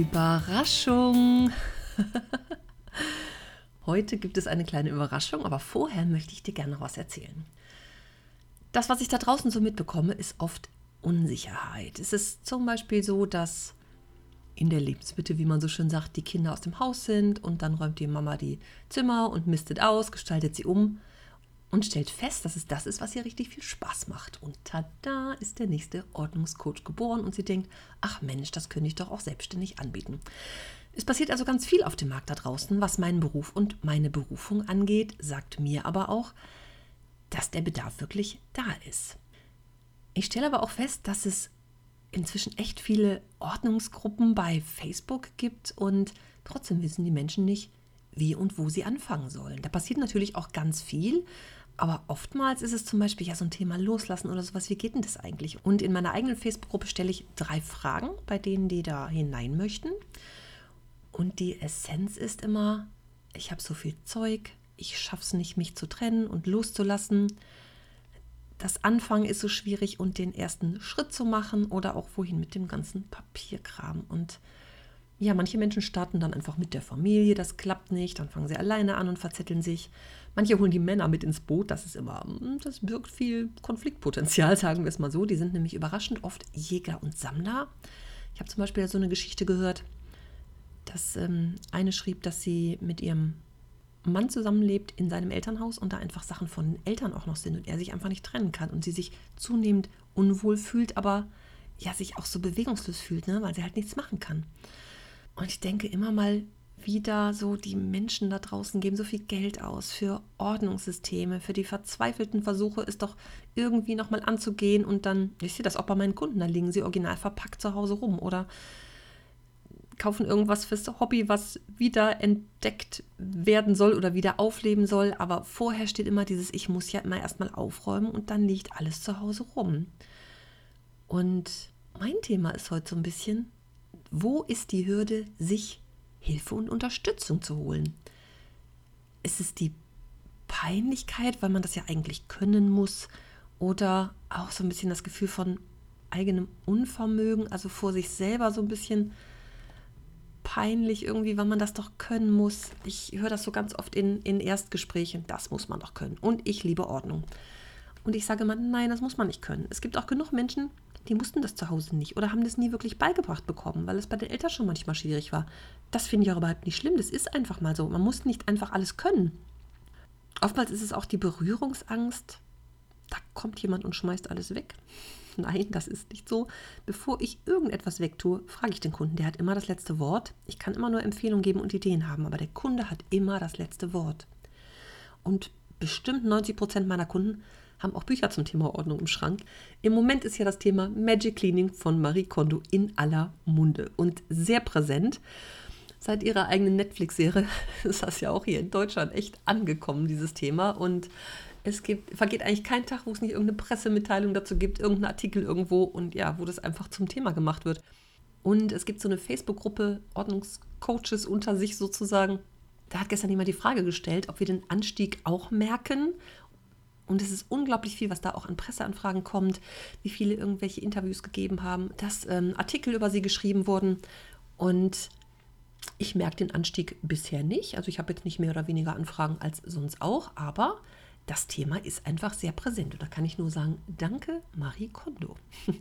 Überraschung! Heute gibt es eine kleine Überraschung, aber vorher möchte ich dir gerne noch was erzählen. Das, was ich da draußen so mitbekomme, ist oft Unsicherheit. Es ist zum Beispiel so, dass in der Lebensmitte, wie man so schön sagt, die Kinder aus dem Haus sind und dann räumt die Mama die Zimmer und mistet aus, gestaltet sie um und stellt fest, dass es das ist, was ihr richtig viel Spaß macht. Und tada ist der nächste Ordnungscoach geboren und sie denkt, ach Mensch, das könnte ich doch auch selbstständig anbieten. Es passiert also ganz viel auf dem Markt da draußen, was meinen Beruf und meine Berufung angeht, sagt mir aber auch, dass der Bedarf wirklich da ist. Ich stelle aber auch fest, dass es inzwischen echt viele Ordnungsgruppen bei Facebook gibt und trotzdem wissen die Menschen nicht, wie und wo sie anfangen sollen. Da passiert natürlich auch ganz viel, aber oftmals ist es zum Beispiel ja so ein Thema Loslassen oder sowas. Wie geht denn das eigentlich? Und in meiner eigenen Facebook-Gruppe stelle ich drei Fragen bei denen, die da hinein möchten. Und die Essenz ist immer, ich habe so viel Zeug, ich schaffe es nicht, mich zu trennen und loszulassen. Das Anfangen ist so schwierig und den ersten Schritt zu machen oder auch wohin mit dem ganzen Papierkram. Und ja, manche Menschen starten dann einfach mit der Familie, das klappt nicht, dann fangen sie alleine an und verzetteln sich. Manche holen die Männer mit ins Boot, das ist immer, hm, das birgt viel Konfliktpotenzial, sagen wir es mal so. Die sind nämlich überraschend oft Jäger und Sammler. Ich habe zum Beispiel so eine Geschichte gehört, dass ähm, eine schrieb, dass sie mit ihrem Mann zusammenlebt in seinem Elternhaus und da einfach Sachen von den Eltern auch noch sind und er sich einfach nicht trennen kann und sie sich zunehmend unwohl fühlt, aber ja sich auch so bewegungslos fühlt, ne, weil sie halt nichts machen kann. Und ich denke immer mal wieder so, die Menschen da draußen geben so viel Geld aus für Ordnungssysteme, für die verzweifelten Versuche, es doch irgendwie nochmal anzugehen und dann, ich sehe das auch bei meinen Kunden, da liegen sie original verpackt zu Hause rum oder kaufen irgendwas fürs Hobby, was wieder entdeckt werden soll oder wieder aufleben soll. Aber vorher steht immer dieses, ich muss ja immer erstmal aufräumen und dann liegt alles zu Hause rum. Und mein Thema ist heute so ein bisschen, wo ist die Hürde, sich Hilfe und Unterstützung zu holen? Ist es die Peinlichkeit, weil man das ja eigentlich können muss? Oder auch so ein bisschen das Gefühl von eigenem Unvermögen, also vor sich selber so ein bisschen peinlich irgendwie, weil man das doch können muss. Ich höre das so ganz oft in, in Erstgesprächen, das muss man doch können. Und ich liebe Ordnung. Und ich sage immer, nein, das muss man nicht können. Es gibt auch genug Menschen, die mussten das zu Hause nicht oder haben das nie wirklich beigebracht bekommen, weil es bei den Eltern schon manchmal schwierig war. Das finde ich auch überhaupt nicht schlimm. Das ist einfach mal so. Man muss nicht einfach alles können. Oftmals ist es auch die Berührungsangst. Da kommt jemand und schmeißt alles weg. Nein, das ist nicht so. Bevor ich irgendetwas wegtue, frage ich den Kunden. Der hat immer das letzte Wort. Ich kann immer nur Empfehlungen geben und Ideen haben, aber der Kunde hat immer das letzte Wort. Und bestimmt 90 Prozent meiner Kunden haben auch Bücher zum Thema Ordnung im Schrank. Im Moment ist ja das Thema Magic Cleaning von Marie Kondo in aller Munde und sehr präsent. Seit ihrer eigenen Netflix-Serie ist das ja auch hier in Deutschland echt angekommen, dieses Thema. Und es gibt, vergeht eigentlich kein Tag, wo es nicht irgendeine Pressemitteilung dazu gibt, irgendeinen Artikel irgendwo und ja, wo das einfach zum Thema gemacht wird. Und es gibt so eine Facebook-Gruppe Ordnungscoaches unter sich sozusagen. Da hat gestern jemand die Frage gestellt, ob wir den Anstieg auch merken und es ist unglaublich viel, was da auch an Presseanfragen kommt, wie viele irgendwelche Interviews gegeben haben, dass ähm, Artikel über sie geschrieben wurden. Und ich merke den Anstieg bisher nicht. Also ich habe jetzt nicht mehr oder weniger Anfragen als sonst auch, aber das Thema ist einfach sehr präsent. Und da kann ich nur sagen, danke Marie Kondo.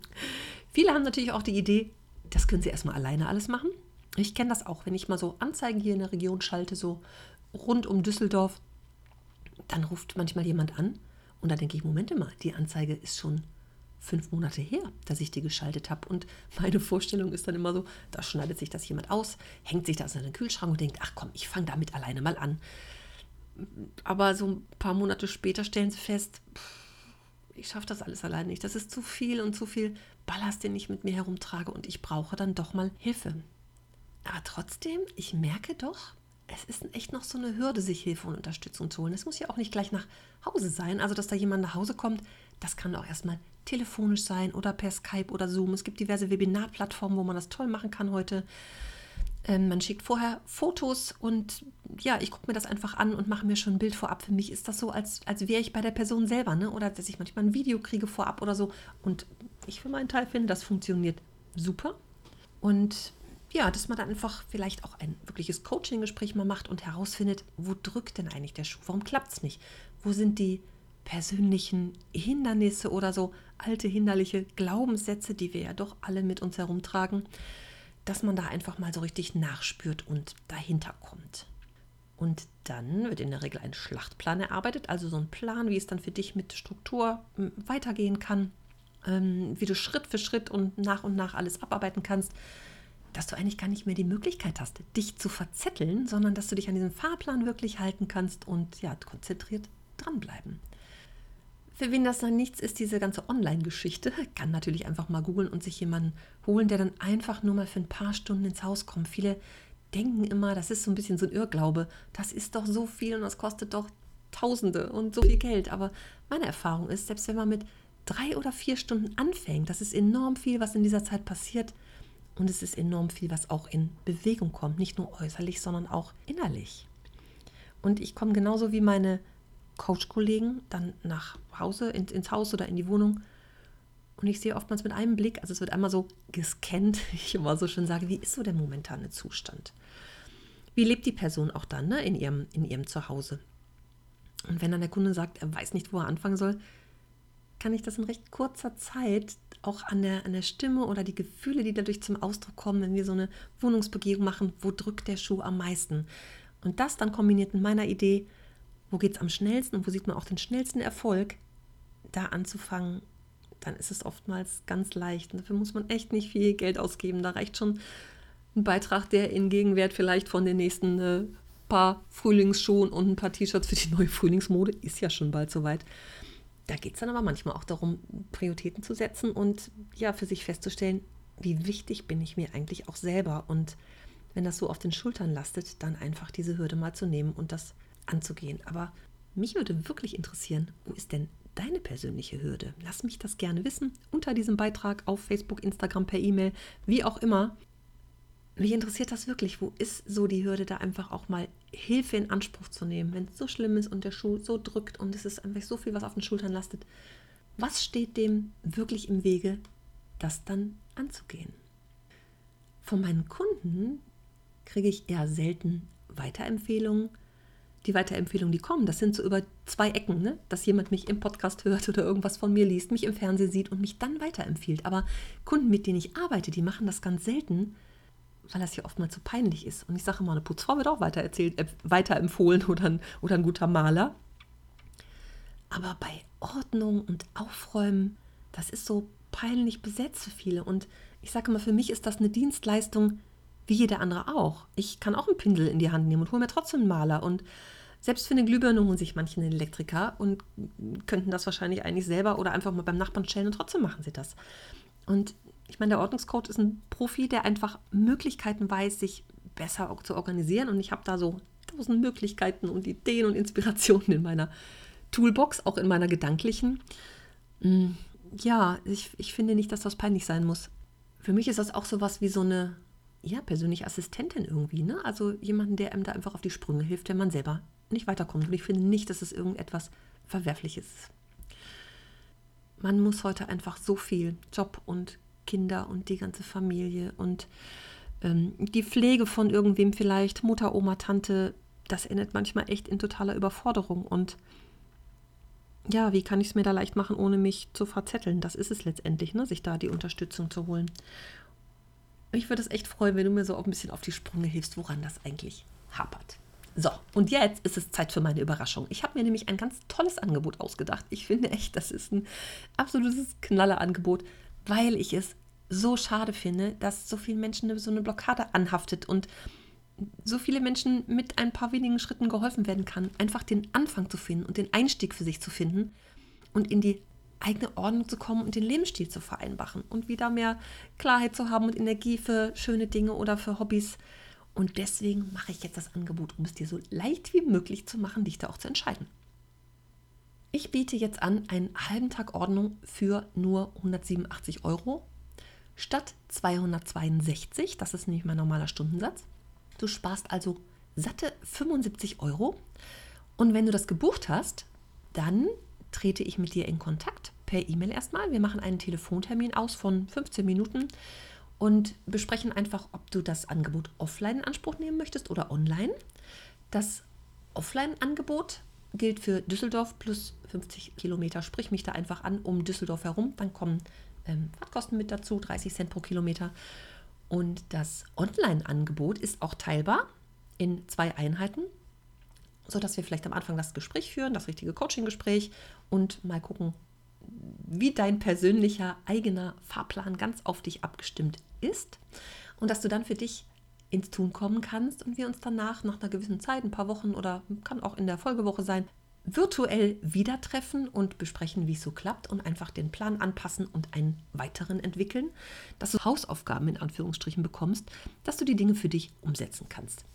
viele haben natürlich auch die Idee, das können sie erstmal alleine alles machen. Ich kenne das auch, wenn ich mal so Anzeigen hier in der Region schalte, so rund um Düsseldorf, dann ruft manchmal jemand an und da denke ich, Moment mal, die Anzeige ist schon fünf Monate her, dass ich die geschaltet habe. Und meine Vorstellung ist dann immer so, da schneidet sich das jemand aus, hängt sich das in den Kühlschrank und denkt, ach komm, ich fange damit alleine mal an. Aber so ein paar Monate später stellen sie fest, ich schaffe das alles allein nicht. Das ist zu viel und zu viel Ballast, den ich mit mir herumtrage und ich brauche dann doch mal Hilfe. Aber trotzdem, ich merke doch, es ist echt noch so eine Hürde, sich Hilfe und Unterstützung zu holen. Es muss ja auch nicht gleich nach Hause sein. Also, dass da jemand nach Hause kommt, das kann auch erstmal telefonisch sein oder per Skype oder Zoom. Es gibt diverse Webinarplattformen, wo man das toll machen kann heute. Ähm, man schickt vorher Fotos und ja, ich gucke mir das einfach an und mache mir schon ein Bild vorab. Für mich ist das so, als, als wäre ich bei der Person selber, ne? Oder dass ich manchmal ein Video kriege vorab oder so. Und ich für meinen Teil finde, das funktioniert super. Und ja, dass man dann einfach vielleicht auch ein wirkliches Coaching-Gespräch mal macht und herausfindet, wo drückt denn eigentlich der Schuh? Warum klappt es nicht? Wo sind die persönlichen Hindernisse oder so alte hinderliche Glaubenssätze, die wir ja doch alle mit uns herumtragen? dass man da einfach mal so richtig nachspürt und dahinter kommt. Und dann wird in der Regel ein Schlachtplan erarbeitet, also so ein Plan, wie es dann für dich mit Struktur hm, weitergehen kann, ähm, wie du Schritt für Schritt und nach und nach alles abarbeiten kannst, dass du eigentlich gar nicht mehr die Möglichkeit hast, dich zu verzetteln, sondern dass du dich an diesem Fahrplan wirklich halten kannst und ja, konzentriert dranbleiben. Für wen das dann nichts ist, diese ganze Online-Geschichte, kann natürlich einfach mal googeln und sich jemanden holen, der dann einfach nur mal für ein paar Stunden ins Haus kommt. Viele denken immer, das ist so ein bisschen so ein Irrglaube, das ist doch so viel und das kostet doch Tausende und so viel Geld. Aber meine Erfahrung ist, selbst wenn man mit drei oder vier Stunden anfängt, das ist enorm viel, was in dieser Zeit passiert. Und es ist enorm viel, was auch in Bewegung kommt. Nicht nur äußerlich, sondern auch innerlich. Und ich komme genauso wie meine Coach-Kollegen dann nach Hause, in, ins Haus oder in die Wohnung. Und ich sehe oftmals mit einem Blick, also es wird einmal so gescannt, wie ich immer so schön sage, wie ist so der momentane Zustand? Wie lebt die Person auch dann ne, in, ihrem, in ihrem Zuhause? Und wenn dann der Kunde sagt, er weiß nicht, wo er anfangen soll, kann ich das in recht kurzer Zeit auch an der, an der Stimme oder die Gefühle, die dadurch zum Ausdruck kommen, wenn wir so eine Wohnungsbegehung machen, wo drückt der Schuh am meisten? Und das dann kombiniert mit meiner Idee, wo geht es am schnellsten und wo sieht man auch den schnellsten Erfolg, da anzufangen, dann ist es oftmals ganz leicht. Und dafür muss man echt nicht viel Geld ausgeben. Da reicht schon ein Beitrag, der in Gegenwert vielleicht von den nächsten äh, paar Frühlingsschuhen und ein paar T-Shirts für die neue Frühlingsmode ist ja schon bald soweit. Da geht es dann aber manchmal auch darum, Prioritäten zu setzen und ja, für sich festzustellen, wie wichtig bin ich mir eigentlich auch selber. Und wenn das so auf den Schultern lastet, dann einfach diese Hürde mal zu nehmen und das anzugehen. Aber mich würde wirklich interessieren, wo ist denn deine persönliche Hürde? Lass mich das gerne wissen unter diesem Beitrag auf Facebook, Instagram, per E-Mail, wie auch immer. Mich interessiert das wirklich. Wo ist so die Hürde, da einfach auch mal Hilfe in Anspruch zu nehmen, wenn es so schlimm ist und der Schuh so drückt und es ist einfach so viel, was auf den Schultern lastet? Was steht dem wirklich im Wege, das dann anzugehen? Von meinen Kunden kriege ich eher selten Weiterempfehlungen, die Weiterempfehlungen, die kommen, das sind so über zwei Ecken, ne? dass jemand mich im Podcast hört oder irgendwas von mir liest, mich im Fernsehen sieht und mich dann weiterempfiehlt. Aber Kunden, mit denen ich arbeite, die machen das ganz selten, weil das ja oftmals so peinlich ist. Und ich sage immer, eine Putzfrau wird auch weitererzählt, äh, weiterempfohlen oder ein, oder ein guter Maler. Aber bei Ordnung und Aufräumen, das ist so peinlich besetzt für viele. Und ich sage immer, für mich ist das eine Dienstleistung, wie jeder andere auch. Ich kann auch einen Pinsel in die Hand nehmen und hole mir trotzdem einen Maler. Und selbst für eine Glühbirne holen sich manche einen Elektriker und könnten das wahrscheinlich eigentlich selber oder einfach mal beim Nachbarn stellen und trotzdem machen sie das. Und ich meine, der Ordnungscode ist ein Profi, der einfach Möglichkeiten weiß, sich besser zu organisieren. Und ich habe da so tausend Möglichkeiten und Ideen und Inspirationen in meiner Toolbox, auch in meiner gedanklichen. Mm, ja, ich, ich finde nicht, dass das peinlich sein muss. Für mich ist das auch so was wie so eine ja, persönliche Assistentin irgendwie, ne? Also jemanden, der einem da einfach auf die Sprünge hilft, wenn man selber nicht weiterkommt. Und ich finde nicht, dass es irgendetwas Verwerfliches ist. Man muss heute einfach so viel Job und Kinder und die ganze Familie und ähm, die Pflege von irgendwem vielleicht, Mutter, Oma, Tante, das endet manchmal echt in totaler Überforderung. Und ja, wie kann ich es mir da leicht machen, ohne mich zu verzetteln? Das ist es letztendlich, ne? sich da die Unterstützung zu holen. Mich würde es echt freuen, wenn du mir so auch ein bisschen auf die Sprünge hilfst, woran das eigentlich hapert. So, und jetzt ist es Zeit für meine Überraschung. Ich habe mir nämlich ein ganz tolles Angebot ausgedacht. Ich finde echt, das ist ein absolutes Knallerangebot, weil ich es so schade finde, dass so vielen Menschen so eine Blockade anhaftet und so viele Menschen mit ein paar wenigen Schritten geholfen werden kann, einfach den Anfang zu finden und den Einstieg für sich zu finden und in die eigene Ordnung zu kommen und den Lebensstil zu vereinfachen und wieder mehr Klarheit zu haben und Energie für schöne Dinge oder für Hobbys. Und deswegen mache ich jetzt das Angebot, um es dir so leicht wie möglich zu machen, dich da auch zu entscheiden. Ich biete jetzt an einen halben Tag Ordnung für nur 187 Euro statt 262. Das ist nämlich mein normaler Stundensatz. Du sparst also satte 75 Euro. Und wenn du das gebucht hast, dann trete ich mit dir in Kontakt per E-Mail erstmal. Wir machen einen Telefontermin aus von 15 Minuten und besprechen einfach, ob du das Angebot offline in Anspruch nehmen möchtest oder online. Das Offline-Angebot gilt für Düsseldorf plus 50 Kilometer. Sprich mich da einfach an um Düsseldorf herum. Dann kommen ähm, Fahrtkosten mit dazu, 30 Cent pro Kilometer. Und das Online-Angebot ist auch teilbar in zwei Einheiten sodass wir vielleicht am Anfang das Gespräch führen, das richtige Coaching-Gespräch und mal gucken, wie dein persönlicher eigener Fahrplan ganz auf dich abgestimmt ist und dass du dann für dich ins Tun kommen kannst und wir uns danach nach einer gewissen Zeit, ein paar Wochen oder kann auch in der Folgewoche sein, virtuell wieder treffen und besprechen, wie es so klappt und einfach den Plan anpassen und einen weiteren entwickeln, dass du Hausaufgaben in Anführungsstrichen bekommst, dass du die Dinge für dich umsetzen kannst.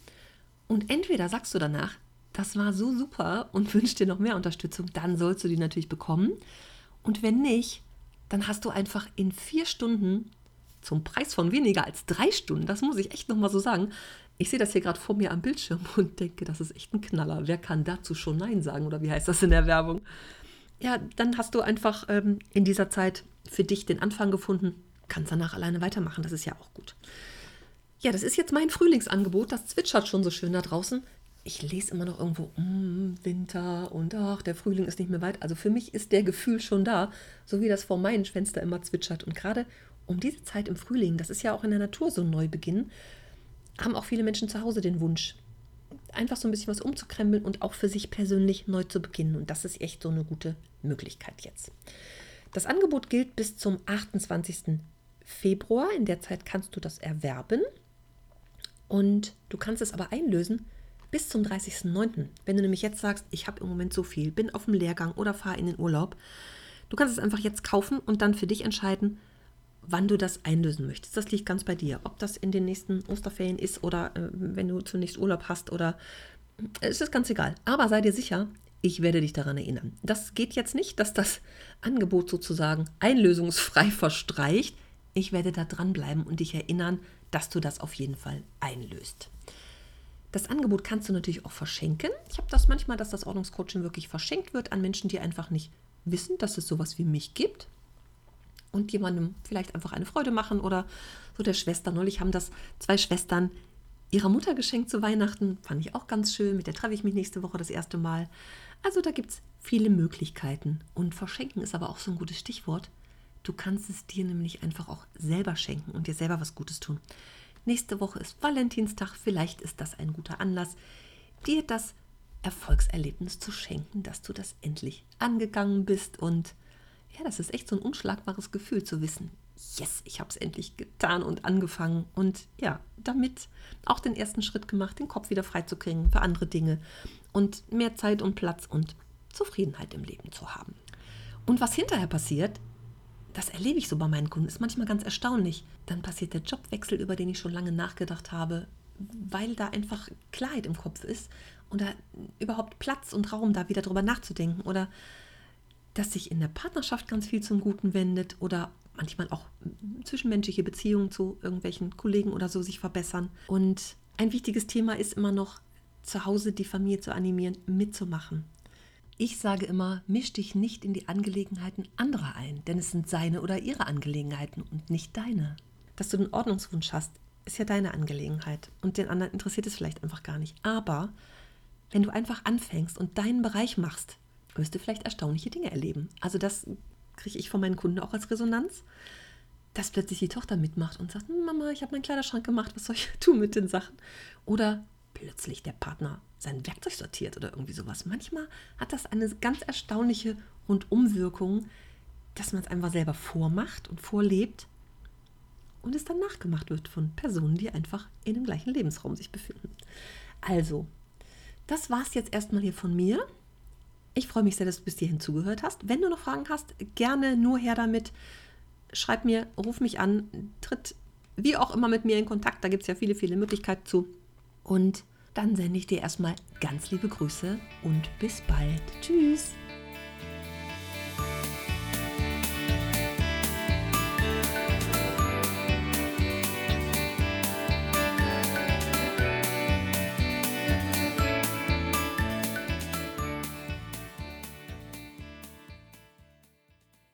Und entweder sagst du danach, das war so super und wünschst dir noch mehr Unterstützung, dann sollst du die natürlich bekommen. Und wenn nicht, dann hast du einfach in vier Stunden zum Preis von weniger als drei Stunden, das muss ich echt nochmal so sagen. Ich sehe das hier gerade vor mir am Bildschirm und denke, das ist echt ein Knaller. Wer kann dazu schon Nein sagen oder wie heißt das in der Werbung? Ja, dann hast du einfach ähm, in dieser Zeit für dich den Anfang gefunden, kannst danach alleine weitermachen, das ist ja auch gut. Ja, das ist jetzt mein Frühlingsangebot, das zwitschert schon so schön da draußen ich lese immer noch irgendwo mm, Winter und ach, der Frühling ist nicht mehr weit. Also für mich ist der Gefühl schon da, so wie das vor meinem Fenster immer zwitschert. Und gerade um diese Zeit im Frühling, das ist ja auch in der Natur so ein Neubeginn, haben auch viele Menschen zu Hause den Wunsch, einfach so ein bisschen was umzukrempeln und auch für sich persönlich neu zu beginnen. Und das ist echt so eine gute Möglichkeit jetzt. Das Angebot gilt bis zum 28. Februar. In der Zeit kannst du das erwerben. Und du kannst es aber einlösen bis zum 30.09. Wenn du nämlich jetzt sagst, ich habe im Moment so viel, bin auf dem Lehrgang oder fahre in den Urlaub, du kannst es einfach jetzt kaufen und dann für dich entscheiden, wann du das einlösen möchtest. Das liegt ganz bei dir. Ob das in den nächsten Osterferien ist oder äh, wenn du zunächst Urlaub hast oder äh, es ist ganz egal. Aber sei dir sicher, ich werde dich daran erinnern. Das geht jetzt nicht, dass das Angebot sozusagen einlösungsfrei verstreicht. Ich werde da dranbleiben und dich erinnern, dass du das auf jeden Fall einlöst. Das Angebot kannst du natürlich auch verschenken. Ich habe das manchmal, dass das Ordnungscoaching wirklich verschenkt wird an Menschen, die einfach nicht wissen, dass es sowas wie mich gibt und jemandem vielleicht einfach eine Freude machen oder so der Schwester. Neulich haben das zwei Schwestern ihrer Mutter geschenkt zu Weihnachten. Fand ich auch ganz schön. Mit der treffe ich mich nächste Woche das erste Mal. Also da gibt es viele Möglichkeiten. Und verschenken ist aber auch so ein gutes Stichwort. Du kannst es dir nämlich einfach auch selber schenken und dir selber was Gutes tun. Nächste Woche ist Valentinstag. Vielleicht ist das ein guter Anlass, dir das Erfolgserlebnis zu schenken, dass du das endlich angegangen bist. Und ja, das ist echt so ein unschlagbares Gefühl zu wissen. Yes, ich habe es endlich getan und angefangen. Und ja, damit auch den ersten Schritt gemacht, den Kopf wieder freizukriegen für andere Dinge und mehr Zeit und Platz und Zufriedenheit im Leben zu haben. Und was hinterher passiert, das erlebe ich so bei meinen Kunden, ist manchmal ganz erstaunlich. Dann passiert der Jobwechsel, über den ich schon lange nachgedacht habe, weil da einfach Klarheit im Kopf ist und da überhaupt Platz und Raum, da wieder drüber nachzudenken. Oder dass sich in der Partnerschaft ganz viel zum Guten wendet oder manchmal auch zwischenmenschliche Beziehungen zu irgendwelchen Kollegen oder so sich verbessern. Und ein wichtiges Thema ist immer noch, zu Hause die Familie zu animieren, mitzumachen. Ich sage immer, misch dich nicht in die Angelegenheiten anderer ein, denn es sind seine oder ihre Angelegenheiten und nicht deine. Dass du den Ordnungswunsch hast, ist ja deine Angelegenheit und den anderen interessiert es vielleicht einfach gar nicht. Aber wenn du einfach anfängst und deinen Bereich machst, wirst du vielleicht erstaunliche Dinge erleben. Also das kriege ich von meinen Kunden auch als Resonanz, dass plötzlich die Tochter mitmacht und sagt, Mama, ich habe meinen Kleiderschrank gemacht, was soll ich tun mit den Sachen? Oder plötzlich der Partner sein Werkzeug sortiert oder irgendwie sowas. Manchmal hat das eine ganz erstaunliche Rundumwirkung, dass man es einfach selber vormacht und vorlebt und es dann nachgemacht wird von Personen, die einfach in dem gleichen Lebensraum sich befinden. Also, das war es jetzt erstmal hier von mir. Ich freue mich sehr, dass du bis hierhin zugehört hast. Wenn du noch Fragen hast, gerne nur her damit. Schreib mir, ruf mich an, tritt wie auch immer mit mir in Kontakt. Da gibt es ja viele, viele Möglichkeiten zu. Und dann sende ich dir erstmal ganz liebe Grüße und bis bald. Tschüss.